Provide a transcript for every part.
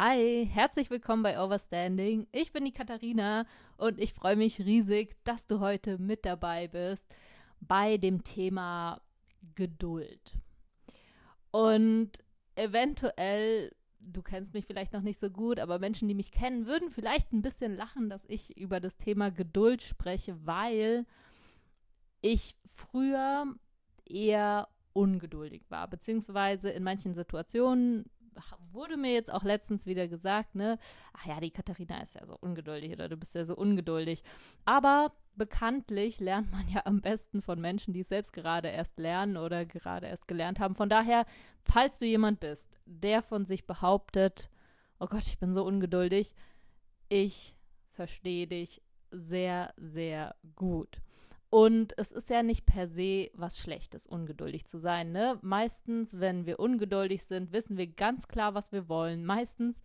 Hi, herzlich willkommen bei Overstanding. Ich bin die Katharina und ich freue mich riesig, dass du heute mit dabei bist bei dem Thema Geduld. Und eventuell, du kennst mich vielleicht noch nicht so gut, aber Menschen, die mich kennen, würden vielleicht ein bisschen lachen, dass ich über das Thema Geduld spreche, weil ich früher eher ungeduldig war, beziehungsweise in manchen Situationen wurde mir jetzt auch letztens wieder gesagt, ne, ach ja, die Katharina ist ja so ungeduldig oder du bist ja so ungeduldig. Aber bekanntlich lernt man ja am besten von Menschen, die es selbst gerade erst lernen oder gerade erst gelernt haben. Von daher, falls du jemand bist, der von sich behauptet, oh Gott, ich bin so ungeduldig, ich verstehe dich sehr, sehr gut. Und es ist ja nicht per se was Schlechtes, ungeduldig zu sein. Ne? Meistens, wenn wir ungeduldig sind, wissen wir ganz klar, was wir wollen. Meistens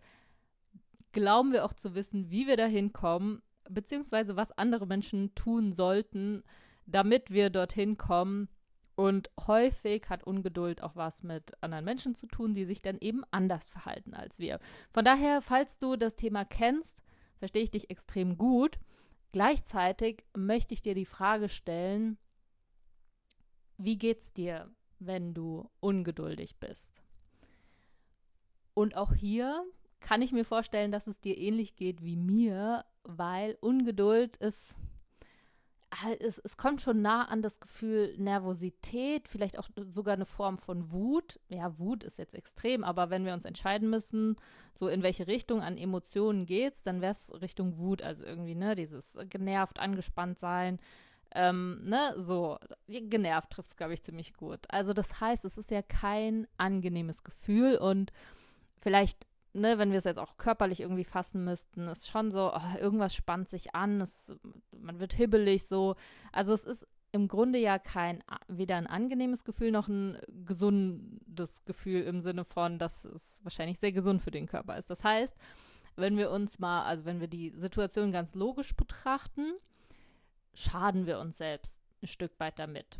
glauben wir auch zu wissen, wie wir dahin kommen, beziehungsweise was andere Menschen tun sollten, damit wir dorthin kommen. Und häufig hat Ungeduld auch was mit anderen Menschen zu tun, die sich dann eben anders verhalten als wir. Von daher, falls du das Thema kennst, verstehe ich dich extrem gut. Gleichzeitig möchte ich dir die Frage stellen, wie geht's dir, wenn du ungeduldig bist? Und auch hier kann ich mir vorstellen, dass es dir ähnlich geht wie mir, weil Ungeduld ist es, es kommt schon nah an das Gefühl Nervosität, vielleicht auch sogar eine Form von Wut. Ja, Wut ist jetzt extrem, aber wenn wir uns entscheiden müssen, so in welche Richtung an Emotionen geht's, dann wäre es Richtung Wut, also irgendwie, ne, dieses genervt, angespannt sein, ähm, ne, so, genervt trifft es, glaube ich, ziemlich gut. Also das heißt, es ist ja kein angenehmes Gefühl und vielleicht ne, wenn wir es jetzt auch körperlich irgendwie fassen müssten, ist schon so, oh, irgendwas spannt sich an, es, man wird hibbelig so. Also es ist im Grunde ja kein weder ein angenehmes Gefühl noch ein gesundes Gefühl im Sinne von, dass es wahrscheinlich sehr gesund für den Körper ist. Das heißt, wenn wir uns mal, also wenn wir die Situation ganz logisch betrachten, schaden wir uns selbst ein Stück weit damit.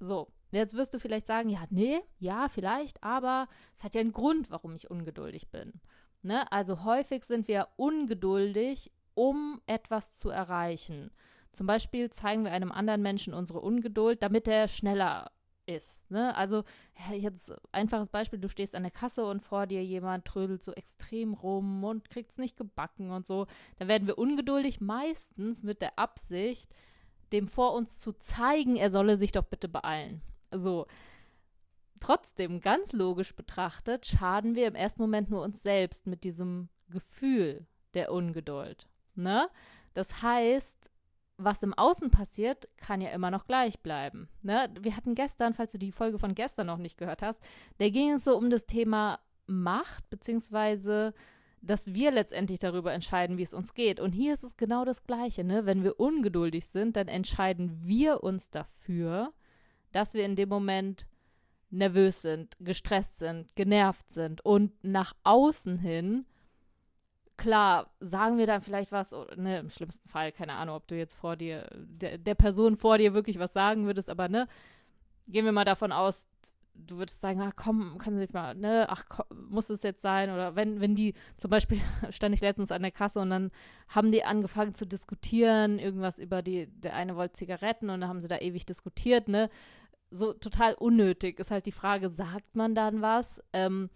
So, Jetzt wirst du vielleicht sagen, ja, nee, ja, vielleicht, aber es hat ja einen Grund, warum ich ungeduldig bin. Ne? Also häufig sind wir ungeduldig, um etwas zu erreichen. Zum Beispiel zeigen wir einem anderen Menschen unsere Ungeduld, damit er schneller ist. Ne? Also jetzt einfaches Beispiel, du stehst an der Kasse und vor dir jemand trödelt so extrem rum und kriegt es nicht gebacken und so. Da werden wir ungeduldig, meistens mit der Absicht, dem vor uns zu zeigen, er solle sich doch bitte beeilen. So. Trotzdem, ganz logisch betrachtet, schaden wir im ersten Moment nur uns selbst mit diesem Gefühl der Ungeduld. Ne? Das heißt, was im Außen passiert, kann ja immer noch gleich bleiben. Ne? Wir hatten gestern, falls du die Folge von gestern noch nicht gehört hast, da ging es so um das Thema Macht, beziehungsweise dass wir letztendlich darüber entscheiden, wie es uns geht. Und hier ist es genau das Gleiche. Ne? Wenn wir ungeduldig sind, dann entscheiden wir uns dafür, dass wir in dem Moment nervös sind, gestresst sind, genervt sind und nach außen hin, klar, sagen wir dann vielleicht was, ne, im schlimmsten Fall, keine Ahnung, ob du jetzt vor dir, der, der Person vor dir wirklich was sagen würdest, aber ne, gehen wir mal davon aus, du würdest sagen, ach komm, können Sie mal, ne, ach komm, muss es jetzt sein? Oder wenn, wenn die, zum Beispiel stand ich letztens an der Kasse und dann haben die angefangen zu diskutieren, irgendwas über die, der eine wollte Zigaretten und dann haben sie da ewig diskutiert, ne? so total unnötig ist halt die Frage, sagt man dann was? Ähm,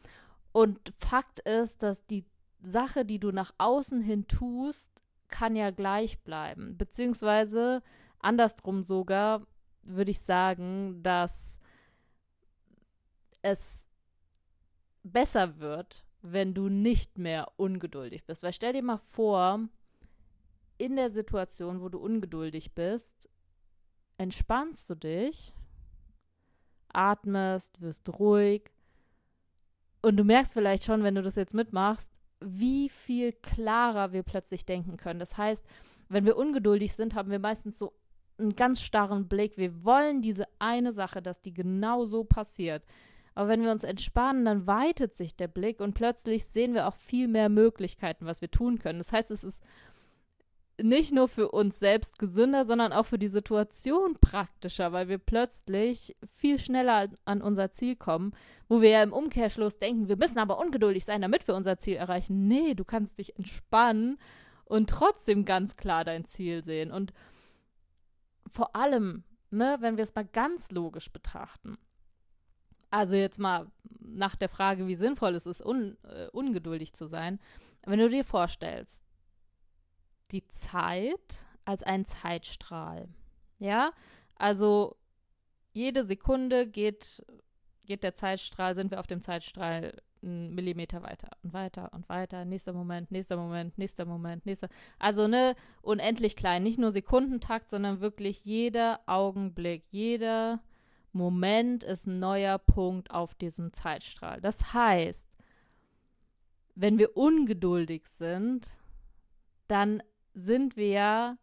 und Fakt ist, dass die Sache, die du nach außen hin tust, kann ja gleich bleiben. Beziehungsweise andersrum sogar würde ich sagen, dass es besser wird, wenn du nicht mehr ungeduldig bist. Weil stell dir mal vor, in der Situation, wo du ungeduldig bist, entspannst du dich atmest, wirst ruhig. Und du merkst vielleicht schon, wenn du das jetzt mitmachst, wie viel klarer wir plötzlich denken können. Das heißt, wenn wir ungeduldig sind, haben wir meistens so einen ganz starren Blick. Wir wollen diese eine Sache, dass die genau so passiert. Aber wenn wir uns entspannen, dann weitet sich der Blick und plötzlich sehen wir auch viel mehr Möglichkeiten, was wir tun können. Das heißt, es ist nicht nur für uns selbst gesünder, sondern auch für die Situation praktischer, weil wir plötzlich viel schneller an unser Ziel kommen, wo wir ja im Umkehrschluss denken, wir müssen aber ungeduldig sein, damit wir unser Ziel erreichen. Nee, du kannst dich entspannen und trotzdem ganz klar dein Ziel sehen. Und vor allem, ne, wenn wir es mal ganz logisch betrachten. Also jetzt mal nach der Frage, wie sinnvoll es ist, un, äh, ungeduldig zu sein. Wenn du dir vorstellst, die Zeit als einen Zeitstrahl. Ja, also jede Sekunde geht, geht der Zeitstrahl, sind wir auf dem Zeitstrahl einen Millimeter weiter und weiter und weiter. Nächster Moment, nächster Moment, nächster Moment, nächster. Also ne, unendlich klein. Nicht nur Sekundentakt, sondern wirklich jeder Augenblick, jeder Moment ist ein neuer Punkt auf diesem Zeitstrahl. Das heißt, wenn wir ungeduldig sind, dann sind wir ja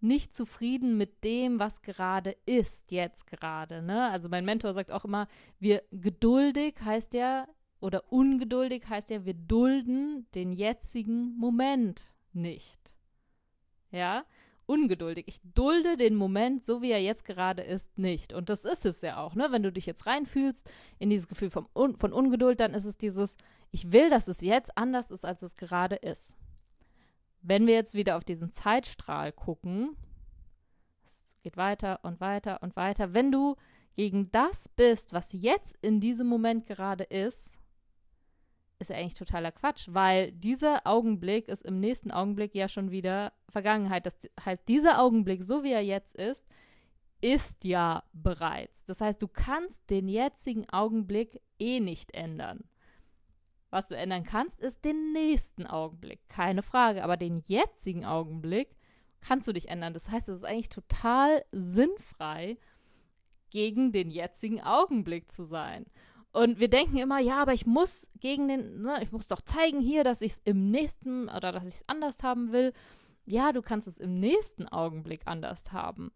nicht zufrieden mit dem, was gerade ist, jetzt gerade. Ne? Also mein Mentor sagt auch immer, wir geduldig heißt ja, oder ungeduldig heißt ja, wir dulden den jetzigen Moment nicht. Ja, ungeduldig. Ich dulde den Moment, so wie er jetzt gerade ist, nicht. Und das ist es ja auch, ne? Wenn du dich jetzt reinfühlst in dieses Gefühl von, von Ungeduld, dann ist es dieses, ich will, dass es jetzt anders ist, als es gerade ist. Wenn wir jetzt wieder auf diesen Zeitstrahl gucken, es geht weiter und weiter und weiter. Wenn du gegen das bist, was jetzt in diesem Moment gerade ist, ist ja eigentlich totaler Quatsch, weil dieser Augenblick ist im nächsten Augenblick ja schon wieder Vergangenheit. Das heißt, dieser Augenblick, so wie er jetzt ist, ist ja bereits. Das heißt, du kannst den jetzigen Augenblick eh nicht ändern. Was du ändern kannst, ist den nächsten Augenblick, keine Frage. Aber den jetzigen Augenblick kannst du dich ändern. Das heißt, es ist eigentlich total sinnfrei, gegen den jetzigen Augenblick zu sein. Und wir denken immer, ja, aber ich muss gegen den, ne, ich muss doch zeigen hier, dass ich es im nächsten oder dass ich es anders haben will. Ja, du kannst es im nächsten Augenblick anders haben.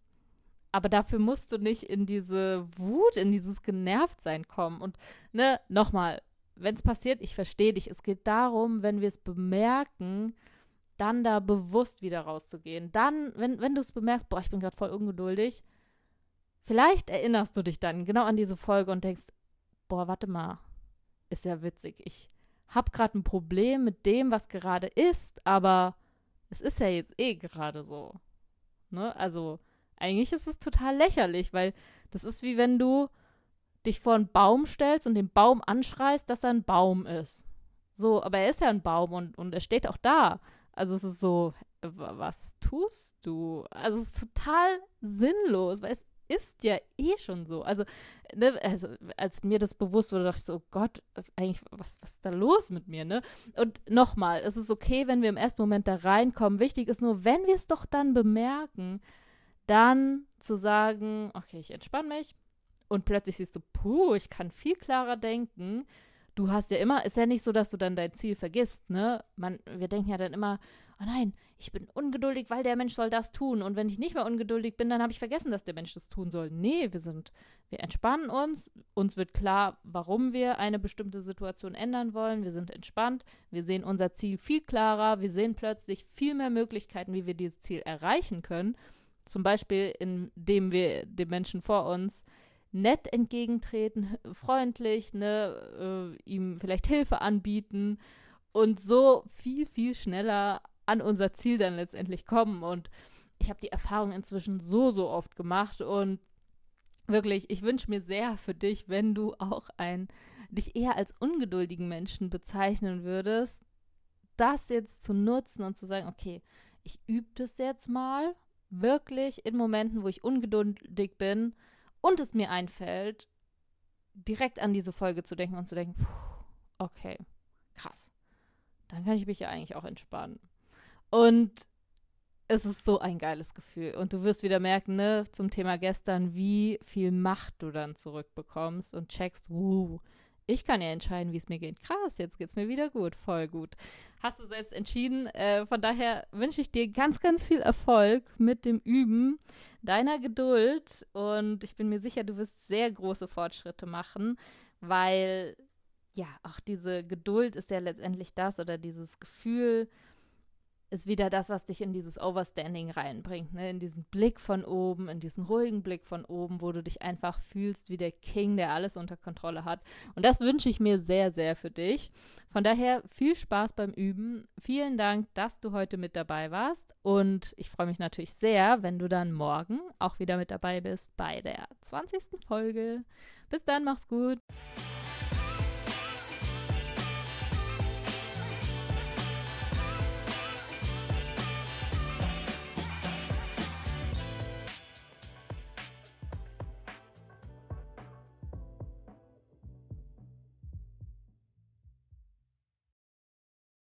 Aber dafür musst du nicht in diese Wut, in dieses Genervtsein kommen. Und, ne, nochmal, wenn es passiert, ich verstehe dich. Es geht darum, wenn wir es bemerken, dann da bewusst wieder rauszugehen. Dann, wenn, wenn du es bemerkst, boah, ich bin gerade voll ungeduldig, vielleicht erinnerst du dich dann genau an diese Folge und denkst, boah, warte mal, ist ja witzig. Ich habe gerade ein Problem mit dem, was gerade ist, aber es ist ja jetzt eh gerade so. Ne? Also eigentlich ist es total lächerlich, weil das ist wie wenn du dich vor einen Baum stellst und den Baum anschreist, dass er ein Baum ist. So, aber er ist ja ein Baum und, und er steht auch da. Also es ist so, was tust du? Also es ist total sinnlos, weil es ist ja eh schon so. Also, ne, also als mir das bewusst wurde, dachte ich so, oh Gott, eigentlich, was, was ist da los mit mir, ne? Und nochmal, es ist okay, wenn wir im ersten Moment da reinkommen. Wichtig ist nur, wenn wir es doch dann bemerken, dann zu sagen, okay, ich entspanne mich. Und plötzlich siehst du, puh, ich kann viel klarer denken. Du hast ja immer, ist ja nicht so, dass du dann dein Ziel vergisst, ne? Man, wir denken ja dann immer, oh nein, ich bin ungeduldig, weil der Mensch soll das tun. Und wenn ich nicht mehr ungeduldig bin, dann habe ich vergessen, dass der Mensch das tun soll. Nee, wir sind, wir entspannen uns. Uns wird klar, warum wir eine bestimmte Situation ändern wollen. Wir sind entspannt. Wir sehen unser Ziel viel klarer. Wir sehen plötzlich viel mehr Möglichkeiten, wie wir dieses Ziel erreichen können. Zum Beispiel, indem wir dem Menschen vor uns nett entgegentreten, freundlich, ne, äh, ihm vielleicht Hilfe anbieten und so viel, viel schneller an unser Ziel dann letztendlich kommen. Und ich habe die Erfahrung inzwischen so, so oft gemacht und wirklich, ich wünsche mir sehr für dich, wenn du auch ein dich eher als ungeduldigen Menschen bezeichnen würdest, das jetzt zu nutzen und zu sagen, okay, ich übe das jetzt mal wirklich in Momenten, wo ich ungeduldig bin und es mir einfällt, direkt an diese Folge zu denken und zu denken, okay, krass. Dann kann ich mich ja eigentlich auch entspannen. Und es ist so ein geiles Gefühl. Und du wirst wieder merken, ne, zum Thema gestern, wie viel Macht du dann zurückbekommst und checkst, wuh, ich kann ja entscheiden, wie es mir geht. Krass, jetzt geht es mir wieder gut, voll gut. Hast du selbst entschieden. Äh, von daher wünsche ich dir ganz, ganz viel Erfolg mit dem Üben deiner Geduld. Und ich bin mir sicher, du wirst sehr große Fortschritte machen, weil ja, auch diese Geduld ist ja letztendlich das oder dieses Gefühl, ist wieder das, was dich in dieses Overstanding reinbringt, ne? in diesen Blick von oben, in diesen ruhigen Blick von oben, wo du dich einfach fühlst wie der King, der alles unter Kontrolle hat. Und das wünsche ich mir sehr, sehr für dich. Von daher viel Spaß beim Üben. Vielen Dank, dass du heute mit dabei warst. Und ich freue mich natürlich sehr, wenn du dann morgen auch wieder mit dabei bist bei der 20. Folge. Bis dann, mach's gut.